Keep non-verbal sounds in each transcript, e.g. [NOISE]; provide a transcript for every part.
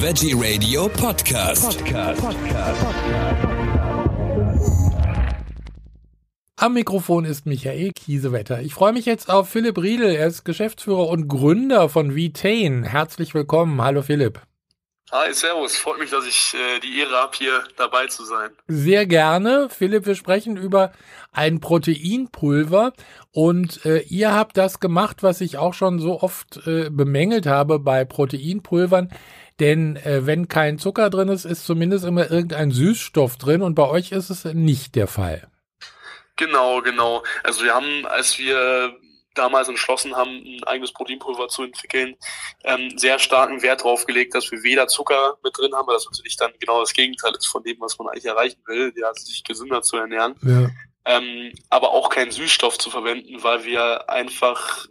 Veggie Radio Podcast. Am Mikrofon ist Michael Kiesewetter. Ich freue mich jetzt auf Philipp Riedel. Er ist Geschäftsführer und Gründer von Vitain. Herzlich willkommen. Hallo Philipp. Hi, servus. Freut mich, dass ich äh, die Ehre habe, hier dabei zu sein. Sehr gerne. Philipp, wir sprechen über ein Proteinpulver und äh, ihr habt das gemacht, was ich auch schon so oft äh, bemängelt habe bei Proteinpulvern. Denn äh, wenn kein Zucker drin ist, ist zumindest immer irgendein Süßstoff drin und bei euch ist es nicht der Fall. Genau, genau. Also wir haben, als wir damals entschlossen haben, ein eigenes Proteinpulver zu entwickeln, ähm, sehr starken Wert darauf gelegt, dass wir weder Zucker mit drin haben, weil das natürlich dann genau das Gegenteil ist von dem, was man eigentlich erreichen will, ja, sich gesünder zu ernähren. Ja. Ähm, aber auch keinen Süßstoff zu verwenden, weil wir einfach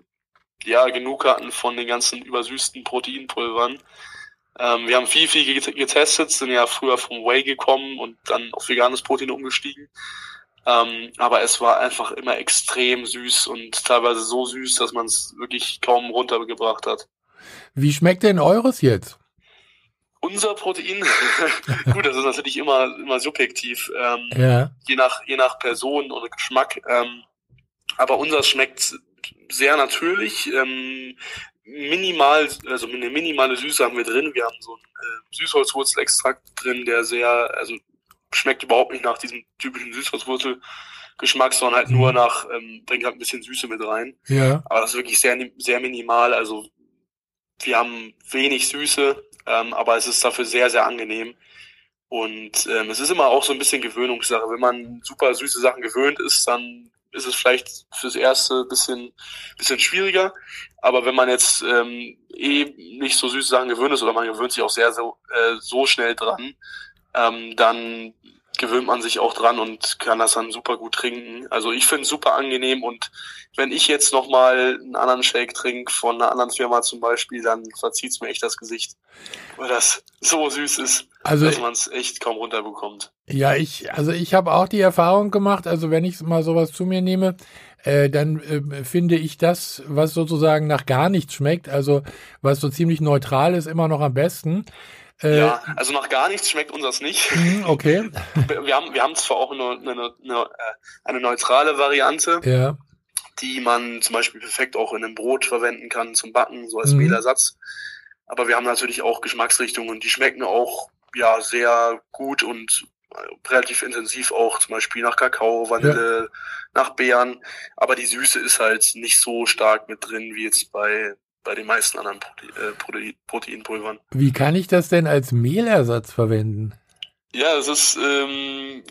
ja genug hatten von den ganzen übersüßten Proteinpulvern. Ähm, wir haben viel, viel getestet, sind ja früher vom Whey gekommen und dann auf veganes Protein umgestiegen. Ähm, aber es war einfach immer extrem süß und teilweise so süß, dass man es wirklich kaum runtergebracht hat. Wie schmeckt denn eures jetzt? Unser Protein, [LAUGHS] gut, das ist natürlich immer, immer subjektiv, ähm, ja. je, nach, je nach Person und Geschmack. Ähm, aber unser schmeckt sehr natürlich. Ähm, minimal, also eine minimale Süße haben wir drin. Wir haben so einen äh, Süßholzwurzelextrakt drin, der sehr, also schmeckt überhaupt nicht nach diesem typischen Süßholzwurzel-Geschmack, sondern halt nur mhm. nach, ähm, bringt halt ein bisschen Süße mit rein. Ja. Aber das ist wirklich sehr, sehr minimal. Also wir haben wenig Süße, ähm, aber es ist dafür sehr, sehr angenehm. Und ähm, es ist immer auch so ein bisschen Gewöhnungssache. Wenn man super süße Sachen gewöhnt ist, dann ist es vielleicht fürs erste bisschen bisschen schwieriger. Aber wenn man jetzt ähm, eh nicht so süße Sachen gewöhnt ist oder man gewöhnt sich auch sehr so äh, so schnell dran, ähm, dann gewöhnt man sich auch dran und kann das dann super gut trinken. Also ich finde es super angenehm und wenn ich jetzt nochmal einen anderen Shake trinke von einer anderen Firma zum Beispiel, dann verzieht es mir echt das Gesicht, weil das so süß ist, also, dass man es echt kaum runterbekommt. Ja, ich, also ich habe auch die Erfahrung gemacht, also wenn ich mal sowas zu mir nehme, äh, dann äh, finde ich das, was sozusagen nach gar nichts schmeckt, also was so ziemlich neutral ist, immer noch am besten. Äh, ja, also nach gar nichts schmeckt unseres nicht. [LAUGHS] Mhm, okay. Wir haben, wir haben zwar auch eine, eine, eine, äh, eine neutrale Variante, ja. die man zum Beispiel perfekt auch in einem Brot verwenden kann zum Backen, so als mhm. Mehlersatz. Aber wir haben natürlich auch Geschmacksrichtungen, die schmecken auch ja sehr gut und äh, relativ intensiv auch, zum Beispiel nach Kakao, Vanille, ja. nach Beeren. Aber die Süße ist halt nicht so stark mit drin wie jetzt bei bei den meisten anderen äh, Protein, Proteinpulvern. Wie kann ich das denn als Mehlersatz verwenden? Ja, das ist ähm,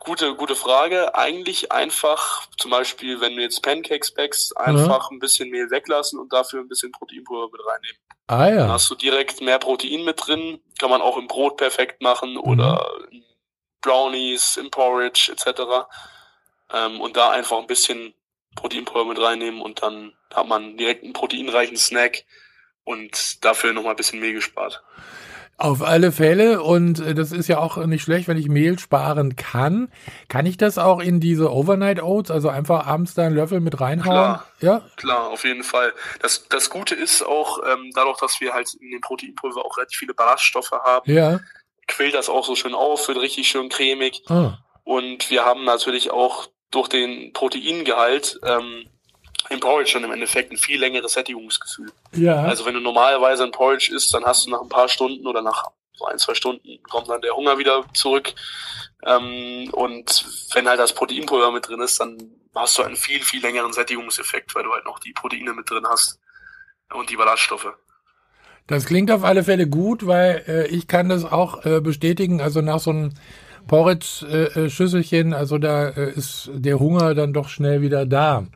gute gute Frage. Eigentlich einfach, zum Beispiel, wenn du jetzt Pancakes backst, einfach mhm. ein bisschen Mehl weglassen und dafür ein bisschen Proteinpulver mit reinnehmen. Ah ja. Dann hast du direkt mehr Protein mit drin. Kann man auch im Brot perfekt machen mhm. oder in Brownies, im Porridge etc. Ähm, und da einfach ein bisschen Proteinpulver mit reinnehmen und dann hat man direkt einen proteinreichen Snack und dafür nochmal ein bisschen Mehl gespart. Auf alle Fälle und äh, das ist ja auch nicht schlecht, wenn ich Mehl sparen kann. Kann ich das auch in diese Overnight Oats, also einfach abends da einen Löffel mit reinhauen? Klar, ja? klar, auf jeden Fall. Das, das Gute ist auch, ähm, dadurch, dass wir halt in dem Proteinpulver auch relativ viele Ballaststoffe haben, ja. quillt das auch so schön auf, wird richtig schön cremig. Ah. Und wir haben natürlich auch durch den Proteingehalt ähm, im Porridge dann im Endeffekt ein viel längeres Sättigungsgefühl. Ja. Also wenn du normalerweise ein Porridge isst, dann hast du nach ein paar Stunden oder nach so ein, zwei Stunden kommt dann der Hunger wieder zurück. Ähm, und wenn halt das Proteinpulver mit drin ist, dann hast du einen viel, viel längeren Sättigungseffekt, weil du halt noch die Proteine mit drin hast und die Ballaststoffe. Das klingt auf alle Fälle gut, weil äh, ich kann das auch äh, bestätigen. Also nach so einem Porridge-Schüsselchen, also da äh, ist der Hunger dann doch schnell wieder da.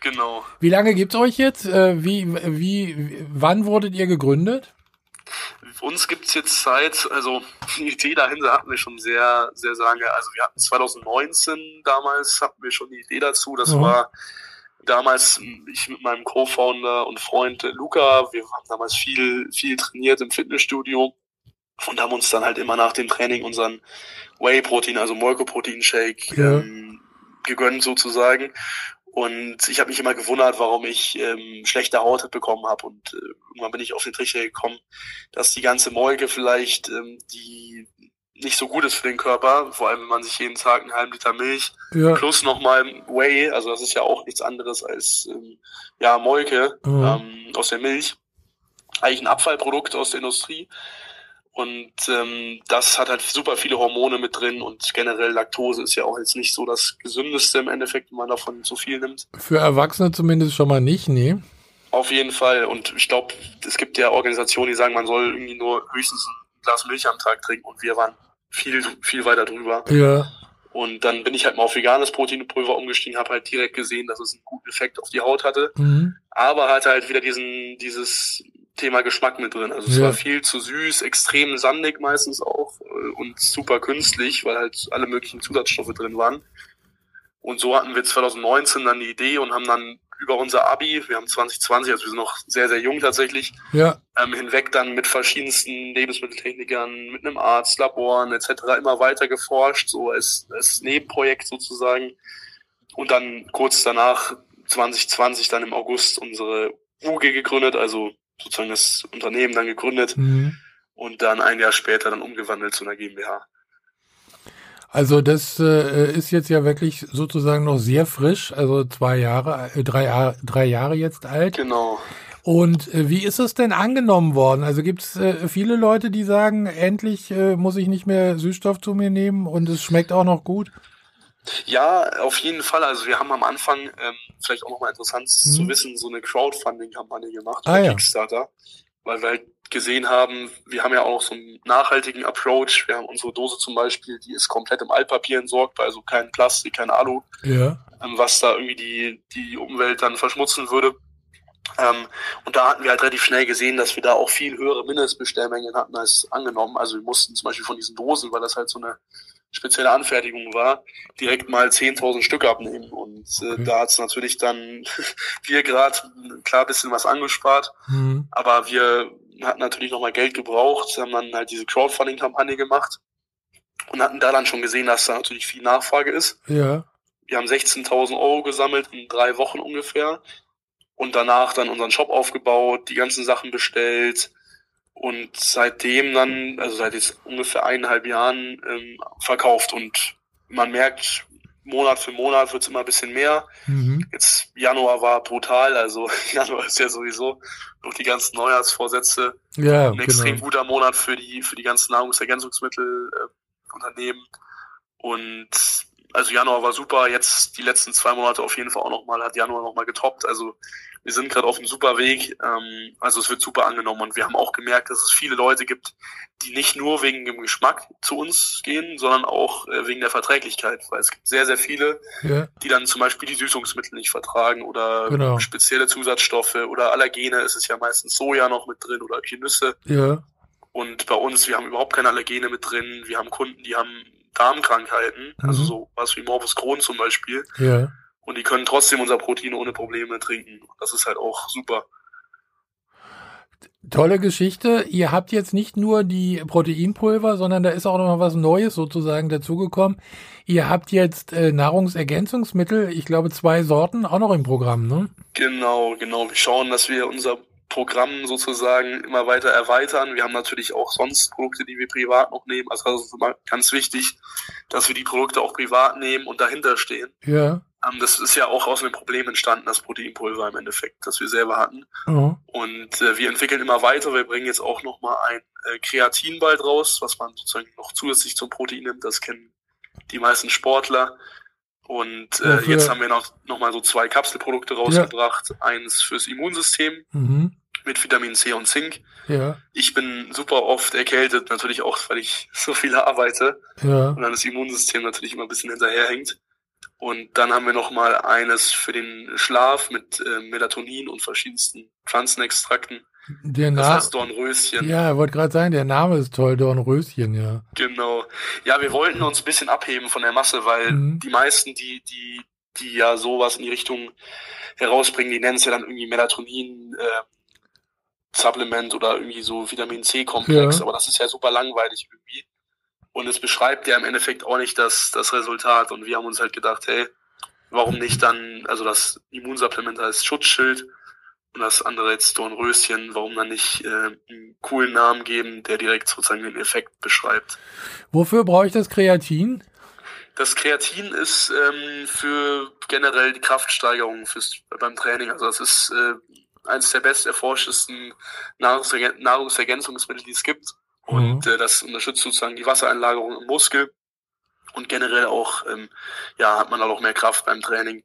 Genau. Wie lange gibt's euch jetzt? Äh, wie, wie, wann wurdet ihr gegründet? Uns gibt's jetzt seit, also die Idee dahinter hatten wir schon sehr, sehr lange. Also wir hatten 2019 damals, hatten wir schon die Idee dazu. Das mhm. war damals ich mit meinem Co-Founder und Freund Luca. Wir haben damals viel, viel trainiert im Fitnessstudio und haben uns dann halt immer nach dem Training unseren Whey-Protein, also Molko-Protein-Shake ja. ähm, gegönnt sozusagen. Und ich habe mich immer gewundert, warum ich ähm, schlechte Haut bekommen habe. Und äh, irgendwann bin ich auf den Trichter gekommen, dass die ganze Molke vielleicht ähm, die nicht so gut ist für den Körper, vor allem wenn man sich jeden Tag einen halben Liter Milch ja. plus nochmal Whey, also das ist ja auch nichts anderes als ähm, ja Molke mhm. ähm, aus der Milch, eigentlich ein Abfallprodukt aus der Industrie. Und ähm, das hat halt super viele Hormone mit drin und generell Laktose ist ja auch jetzt nicht so das Gesündeste im Endeffekt, wenn man davon zu viel nimmt. Für Erwachsene zumindest schon mal nicht, nee. Auf jeden Fall. Und ich glaube, es gibt ja Organisationen, die sagen, man soll irgendwie nur höchstens ein Glas Milch am Tag trinken und wir waren viel, viel weiter drüber. Ja. Und dann bin ich halt mal auf veganes Proteinpulver umgestiegen, habe halt direkt gesehen, dass es einen guten Effekt auf die Haut hatte. Mhm. Aber hatte halt wieder diesen, dieses Thema Geschmack mit drin. Also es ja. war viel zu süß, extrem sandig meistens auch äh, und super künstlich, weil halt alle möglichen Zusatzstoffe drin waren. Und so hatten wir 2019 dann die Idee und haben dann über unser Abi, wir haben 2020, also wir sind noch sehr, sehr jung tatsächlich, ja. ähm, hinweg dann mit verschiedensten Lebensmitteltechnikern, mit einem Arzt, Laboren etc. immer weiter geforscht, so als, als Nebenprojekt sozusagen. Und dann kurz danach, 2020, dann im August unsere UG gegründet, also sozusagen das Unternehmen dann gegründet mhm. und dann ein Jahr später dann umgewandelt zu einer GmbH. Also das äh, ist jetzt ja wirklich sozusagen noch sehr frisch, also zwei Jahre, äh, drei, drei Jahre jetzt alt. Genau. Und äh, wie ist es denn angenommen worden? Also gibt es äh, viele Leute, die sagen, endlich äh, muss ich nicht mehr Süßstoff zu mir nehmen und es schmeckt auch noch gut? Ja, auf jeden Fall. Also wir haben am Anfang, ähm, vielleicht auch nochmal interessant mhm. zu wissen, so eine Crowdfunding-Kampagne gemacht ah, bei ja. Kickstarter, weil wir halt gesehen haben, wir haben ja auch so einen nachhaltigen Approach. Wir haben unsere Dose zum Beispiel, die ist komplett im Altpapier entsorgt, also kein Plastik, kein Alu, ja. ähm, was da irgendwie die, die Umwelt dann verschmutzen würde. Ähm, und da hatten wir halt relativ schnell gesehen, dass wir da auch viel höhere Mindestbestellmengen hatten als angenommen. Also wir mussten zum Beispiel von diesen Dosen, weil das halt so eine spezielle Anfertigung war, direkt mal 10.000 Stück abnehmen. Und äh, okay. da hat's natürlich dann [LAUGHS] vier Grad klar bisschen was angespart. Mhm. Aber wir hatten natürlich nochmal Geld gebraucht, haben dann halt diese Crowdfunding-Kampagne gemacht und hatten da dann schon gesehen, dass da natürlich viel Nachfrage ist. Ja. Wir haben 16.000 Euro gesammelt in drei Wochen ungefähr und danach dann unseren Shop aufgebaut, die ganzen Sachen bestellt, und seitdem dann, also seit jetzt ungefähr eineinhalb Jahren ähm, verkauft und man merkt, Monat für Monat wird's immer ein bisschen mehr. Mhm. Jetzt Januar war brutal, also [LAUGHS] Januar ist ja sowieso durch die ganzen Neujahrsvorsätze ja, ein genau. extrem guter Monat für die für die ganzen Nahrungsergänzungsmittelunternehmen. Äh, und also Januar war super, jetzt die letzten zwei Monate auf jeden Fall auch nochmal, hat Januar nochmal getoppt. Also wir sind gerade auf einem super Weg. Ähm, also es wird super angenommen und wir haben auch gemerkt, dass es viele Leute gibt, die nicht nur wegen dem Geschmack zu uns gehen, sondern auch äh, wegen der Verträglichkeit, weil es gibt sehr, sehr viele, ja. die dann zum Beispiel die Süßungsmittel nicht vertragen oder genau. spezielle Zusatzstoffe oder Allergene. Es ist ja meistens Soja noch mit drin oder Nüsse. Ja. Und bei uns, wir haben überhaupt keine Allergene mit drin. Wir haben Kunden, die haben Darmkrankheiten, also mhm. also so was wie Morbus Crohn zum Beispiel. Ja. Und die können trotzdem unser Protein ohne Probleme trinken. Das ist halt auch super. Tolle Geschichte. Ihr habt jetzt nicht nur die Proteinpulver, sondern da ist auch noch was Neues sozusagen dazugekommen. Ihr habt jetzt äh, Nahrungsergänzungsmittel, ich glaube zwei Sorten, auch noch im Programm, ne? Genau, genau. Wir schauen, dass wir unser Programm sozusagen immer weiter erweitern. Wir haben natürlich auch sonst Produkte, die wir privat noch nehmen. Also das ist immer ganz wichtig, dass wir die Produkte auch privat nehmen und dahinter stehen. Ja. Ähm, das ist ja auch aus einem Problem entstanden, das Proteinpulver im Endeffekt, das wir selber hatten. Mhm. Und äh, wir entwickeln immer weiter. Wir bringen jetzt auch nochmal ein äh, Kreatin bald raus, was man sozusagen noch zusätzlich zum Protein nimmt. Das kennen die meisten Sportler. Und äh, jetzt haben wir noch, noch mal so zwei Kapselprodukte rausgebracht. Ja. Eins fürs Immunsystem mhm. Mit Vitamin C und Zink. Ja. Ich bin super oft erkältet, natürlich auch, weil ich [LAUGHS] so viel arbeite. Ja. Und dann das Immunsystem natürlich immer ein bisschen hinterherhängt. Und dann haben wir noch mal eines für den Schlaf mit äh, Melatonin und verschiedensten Pflanzenextrakten. Der Name. Das heißt Dornröschen. Ja, wollte gerade sagen, der Name ist toll, Dornröschen, ja. Genau. Ja, wir wollten uns ein bisschen abheben von der Masse, weil mhm. die meisten, die, die, die ja sowas in die Richtung herausbringen, die nennen es ja dann irgendwie Melatonin, äh, Supplement oder irgendwie so Vitamin C Komplex, ja. aber das ist ja super langweilig irgendwie. Und es beschreibt ja im Endeffekt auch nicht das, das Resultat. Und wir haben uns halt gedacht, hey, warum nicht dann, also das Immunsupplement als Schutzschild und das andere jetzt Dornröschen, warum dann nicht äh, einen coolen Namen geben, der direkt sozusagen den Effekt beschreibt. Wofür brauche ich das Kreatin? Das Kreatin ist ähm, für generell die Kraftsteigerung fürs, beim Training. Also das ist äh, eines der best erforschtesten Nahrungsergän Nahrungsergänzungsmittel, die es gibt. Und mhm. äh, das unterstützt sozusagen die Wassereinlagerung im Muskel. Und generell auch, ähm, ja, hat man auch mehr Kraft beim Training.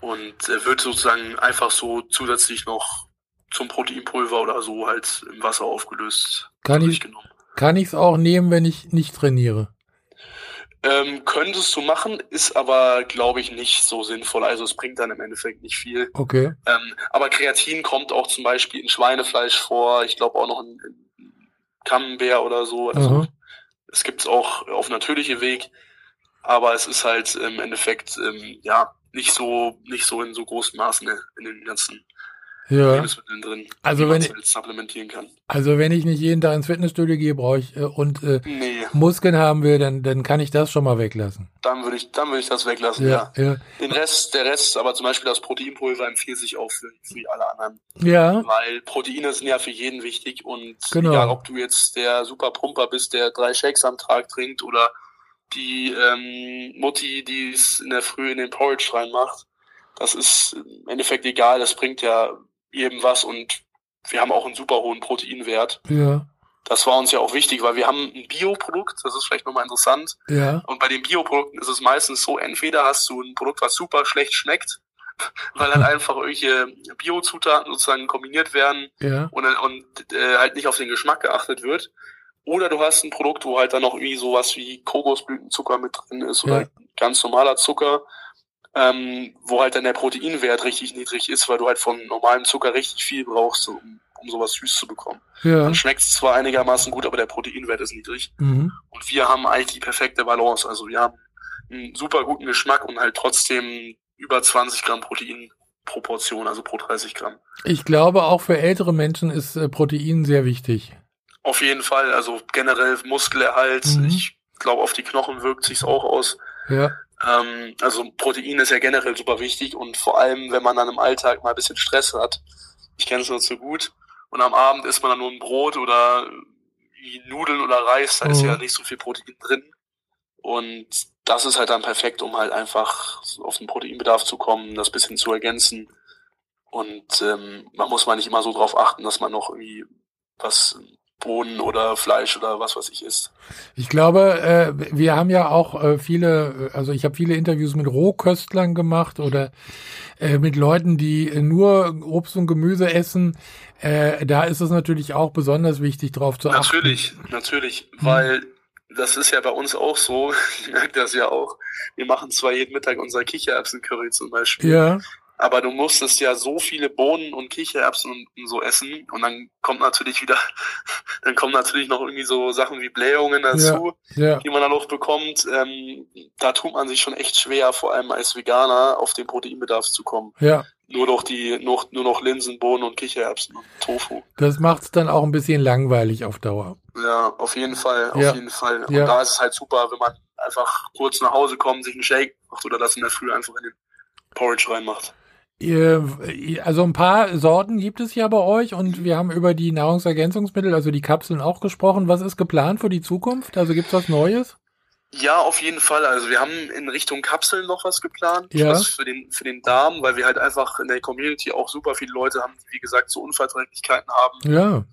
Und äh, wird sozusagen einfach so zusätzlich noch zum Proteinpulver oder so halt im Wasser aufgelöst. Kann ich kann ich es auch nehmen, wenn ich nicht trainiere? Ähm, könntest du machen, ist aber, glaube ich, nicht so sinnvoll. Also es bringt dann im Endeffekt nicht viel. Okay. Ähm, aber Kreatin kommt auch zum Beispiel in Schweinefleisch vor. Ich glaube auch noch in, in Camembert oder so. Also es gibt es auch auf natürliche Weg. Aber es ist halt im Endeffekt ähm, ja nicht so nicht so in so großen Maßen in den ganzen ja. Lebensmitteln drin, also wenn ich, supplementieren kann. Also wenn ich nicht jeden Tag ins Fitnessstudio gehe, brauche ich äh, und äh, nee. Muskeln haben will, dann dann kann ich das schon mal weglassen. Dann würde ich dann würde ich das weglassen. Ja, ja. ja. Den Rest der Rest, aber zum Beispiel das Proteinpulver empfiehlt sich auch für, für alle anderen. Ja. Weil Proteine sind ja für jeden wichtig und genau. egal ob du jetzt der super Pumper bist, der drei Shakes am Tag trinkt oder die ähm, Mutti, die es in der Früh in den Porridge reinmacht. Das ist im Endeffekt egal, das bringt ja jedem was und wir haben auch einen super hohen Proteinwert. Ja. Das war uns ja auch wichtig, weil wir haben ein Bioprodukt, das ist vielleicht nochmal interessant. Ja. Und bei den Bioprodukten ist es meistens so, entweder hast du ein Produkt, was super schlecht schmeckt, [LAUGHS] weil dann einfach irgendwelche Biozutaten sozusagen kombiniert werden ja. und, und äh, halt nicht auf den Geschmack geachtet wird. Oder du hast ein Produkt, wo halt dann noch irgendwie sowas wie Kokosblütenzucker mit drin ist oder ja. ganz normaler Zucker ähm, wo halt dann der Proteinwert richtig niedrig ist, weil du halt von normalem Zucker richtig viel brauchst, um, um sowas süß zu bekommen. Ja. Dann schmeckt es zwar einigermaßen gut, aber der Proteinwert ist niedrig. Mhm. Und wir haben eigentlich die perfekte Balance. Also wir haben einen super guten Geschmack und halt trotzdem über 20 Gramm Protein pro Portion, also pro 30 Gramm. Ich glaube, auch für ältere Menschen ist äh, Protein sehr wichtig. Auf jeden Fall, also generell Muskelerhalt. Mhm. Ich glaube, auf die Knochen wirkt sich's auch aus. Ja. Ähm, also Protein ist ja generell super wichtig und vor allem, wenn man dann im Alltag mal ein bisschen Stress hat, ich kenne es nur zu gut, und am Abend isst man dann nur ein Brot oder Nudeln oder Reis, da mhm. ist ja nicht so viel Protein drin. Und das ist halt dann perfekt, um halt einfach auf den Proteinbedarf zu kommen, das bisschen zu ergänzen. Und ähm, man muss mal nicht immer so drauf achten, dass man noch irgendwie was Bohnen oder Fleisch oder was was ich isst. Ich glaube, äh, wir haben ja auch äh, viele, also ich habe viele Interviews mit Rohköstlern gemacht oder äh, mit Leuten, die nur Obst und Gemüse essen. Äh, da ist es natürlich auch besonders wichtig, drauf zu achten. Natürlich, natürlich, hm. weil das ist ja bei uns auch so. [LAUGHS] Ich merke das ja auch. Wir machen zwar jeden Mittag unser Kichererbsen-Curry zum Beispiel. Ja aber du musstest ja so viele Bohnen und Kichererbsen und, so essen und dann kommt natürlich wieder, [LAUGHS] dann kommen natürlich noch irgendwie so Sachen wie Blähungen dazu, ja, ja. die man dann auch bekommt. Ähm, da tut man sich schon echt schwer, vor allem als Veganer, auf den Proteinbedarf zu kommen. Ja. Nur noch die, nur, nur noch Linsen, Bohnen und Kichererbsen und Tofu. Das macht es dann auch ein bisschen langweilig auf Dauer. Ja, auf jeden Fall, auf ja. jeden Fall. Und da ist es halt super, wenn man einfach kurz nach Hause kommt, sich einen Shake macht oder das in der Früh einfach in den Porridge reinmacht. Also ein paar Sorten gibt es ja bei euch und wir haben über die Nahrungsergänzungsmittel, also die Kapseln auch gesprochen. Was ist geplant für die Zukunft? Also gibt es was Neues? Ja, auf jeden Fall. Also wir haben in Richtung Kapseln noch was geplant, ja. was für den für den Darm, weil wir halt einfach in der Community auch super viele Leute haben, die wie gesagt so Unverträglichkeiten haben. Ja.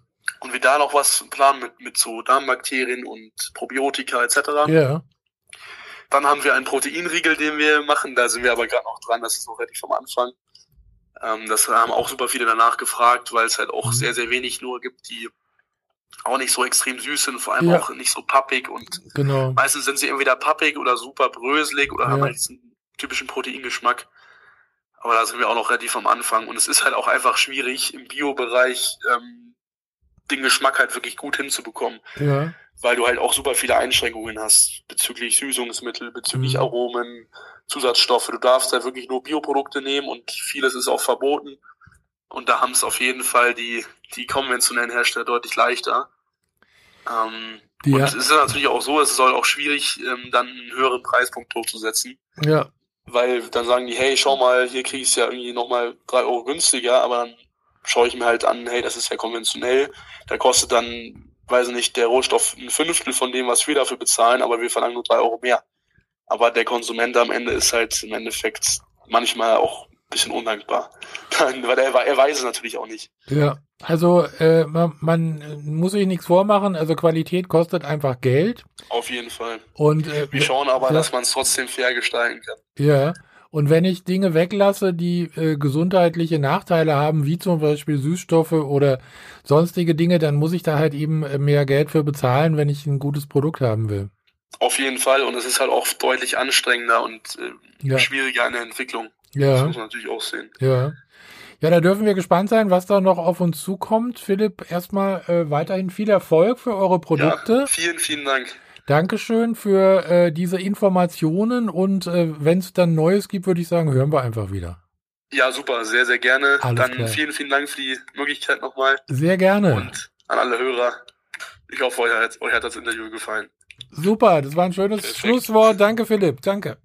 Und wir da noch was planen mit mit so Darmbakterien und Probiotika etc. Ja. Dann haben wir einen Proteinriegel, den wir machen. Da sind wir aber gerade noch dran. Das ist noch relativ am Anfang. Ähm, das haben auch super viele danach gefragt, weil es halt auch mhm. sehr, sehr wenig nur gibt, die auch nicht so extrem süß sind, vor allem ja. auch nicht so pappig und genau. meistens sind sie entweder pappig oder super bröselig oder ja. haben halt diesen typischen Proteingeschmack. Aber da sind wir auch noch relativ am Anfang und es ist halt auch einfach schwierig im Bio-Bereich ähm, den Geschmack halt wirklich gut hinzubekommen. Ja. Weil du halt auch super viele Einschränkungen hast bezüglich Süßungsmittel, bezüglich mhm. Aromen, Zusatzstoffe. Du darfst halt wirklich nur Bioprodukte nehmen und vieles ist auch verboten. Und da haben es auf jeden Fall die, die konventionellen Hersteller deutlich leichter. Ähm, ja. Und es ist natürlich auch so, es soll auch schwierig, ähm, dann einen höheren Preispunkt durchzusetzen. Ja. weil dann sagen die, hey, schau mal, hier ich es ja irgendwie nochmal drei Euro günstiger, aber dann schaue ich mir halt an, hey, das ist ja konventionell, da kostet dann, weiß ich nicht, der Rohstoff ein Fünftel von dem, was wir dafür bezahlen, aber wir verlangen nur drei Euro mehr. Aber der Konsument am Ende ist halt im Endeffekt manchmal auch ein bisschen undankbar. [LAUGHS] Weil er, er weiß es natürlich auch nicht. Ja, also äh, man, man muss sich nichts vormachen, also Qualität kostet einfach Geld. Auf jeden Fall. Und äh, wir schauen aber, ja, dass man es trotzdem fair gestalten kann. Ja. Und wenn ich Dinge weglasse, die äh, gesundheitliche Nachteile haben, wie zum Beispiel Süßstoffe oder sonstige Dinge, dann muss ich da halt eben mehr Geld für bezahlen, wenn ich ein gutes Produkt haben will. Auf jeden Fall. Und es ist halt auch deutlich anstrengender und äh, ja. schwieriger in der Entwicklung. Ja. Das muss man natürlich auch sehen. Ja. Ja, da dürfen wir gespannt sein, was da noch auf uns zukommt. Philipp, erstmal äh, weiterhin viel Erfolg für eure Produkte. Ja, vielen, vielen Dank. Dankeschön für äh, diese Informationen und äh, wenn es dann Neues gibt, würde ich sagen, hören wir einfach wieder. Ja, super, sehr, sehr gerne. Alles dann klar. vielen, vielen Dank für die Möglichkeit nochmal. Sehr gerne. Und an alle Hörer. Ich hoffe, euch hat, euch hat das Interview gefallen. Super, das war ein schönes Perfekt. Schlusswort. Danke, Philipp. Danke.